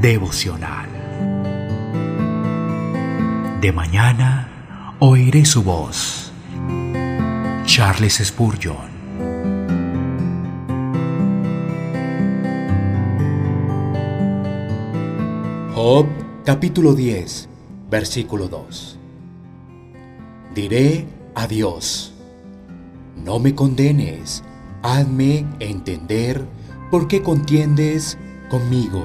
devocional. De mañana oiré su voz. Charles Spurgeon. Job capítulo 10, versículo 2. Diré a Dios, no me condenes, hazme entender por qué contiendes conmigo.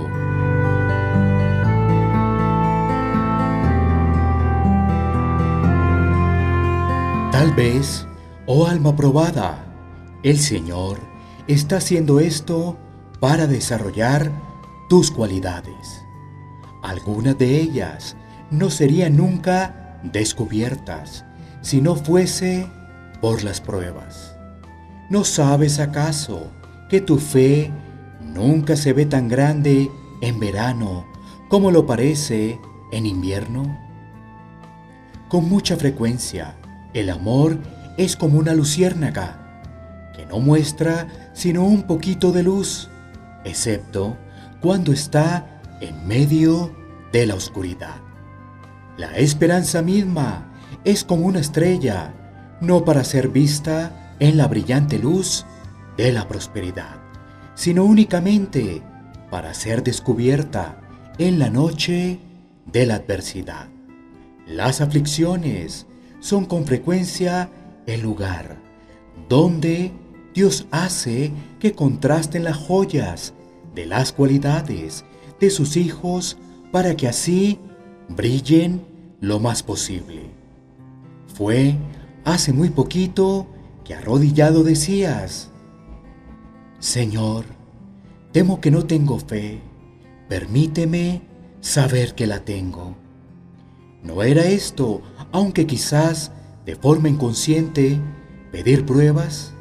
Tal vez, oh alma probada, el Señor está haciendo esto para desarrollar tus cualidades. Algunas de ellas no serían nunca descubiertas si no fuese por las pruebas. ¿No sabes acaso que tu fe nunca se ve tan grande en verano como lo parece en invierno? Con mucha frecuencia, el amor es como una luciérnaga que no muestra sino un poquito de luz, excepto cuando está en medio de la oscuridad. La esperanza misma es como una estrella, no para ser vista en la brillante luz de la prosperidad, sino únicamente para ser descubierta en la noche de la adversidad. Las aflicciones son con frecuencia el lugar donde Dios hace que contrasten las joyas de las cualidades de sus hijos para que así brillen lo más posible. Fue hace muy poquito que arrodillado decías, Señor, temo que no tengo fe, permíteme saber que la tengo. No era esto, aunque quizás de forma inconsciente, pedir pruebas,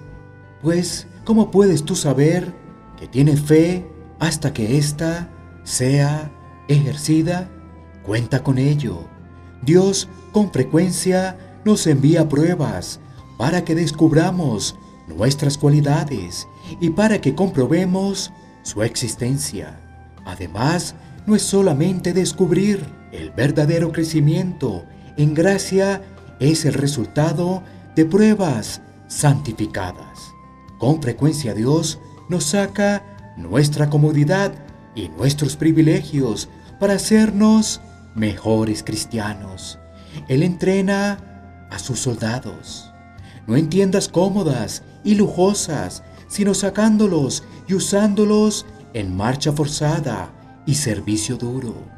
pues ¿cómo puedes tú saber que tiene fe hasta que ésta sea ejercida? Cuenta con ello. Dios con frecuencia nos envía pruebas para que descubramos nuestras cualidades y para que comprobemos su existencia. Además, no es solamente descubrir el verdadero crecimiento en gracia es el resultado de pruebas santificadas. Con frecuencia Dios nos saca nuestra comodidad y nuestros privilegios para hacernos mejores cristianos. Él entrena a sus soldados, no en tiendas cómodas y lujosas, sino sacándolos y usándolos en marcha forzada y servicio duro.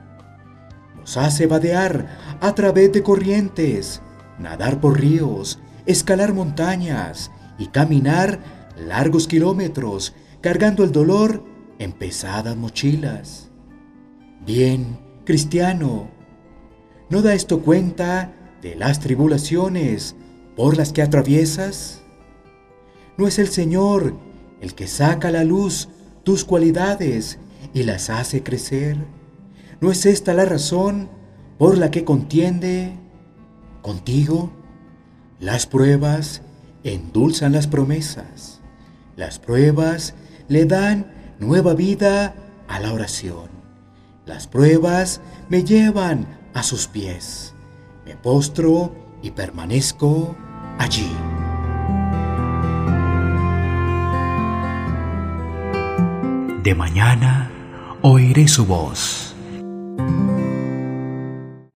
Hace vadear a través de corrientes, nadar por ríos, escalar montañas y caminar largos kilómetros cargando el dolor en pesadas mochilas. Bien, cristiano, ¿no da esto cuenta de las tribulaciones por las que atraviesas? ¿No es el Señor el que saca a la luz tus cualidades y las hace crecer? ¿No es esta la razón por la que contiende contigo? Las pruebas endulzan las promesas. Las pruebas le dan nueva vida a la oración. Las pruebas me llevan a sus pies. Me postro y permanezco allí. De mañana oiré su voz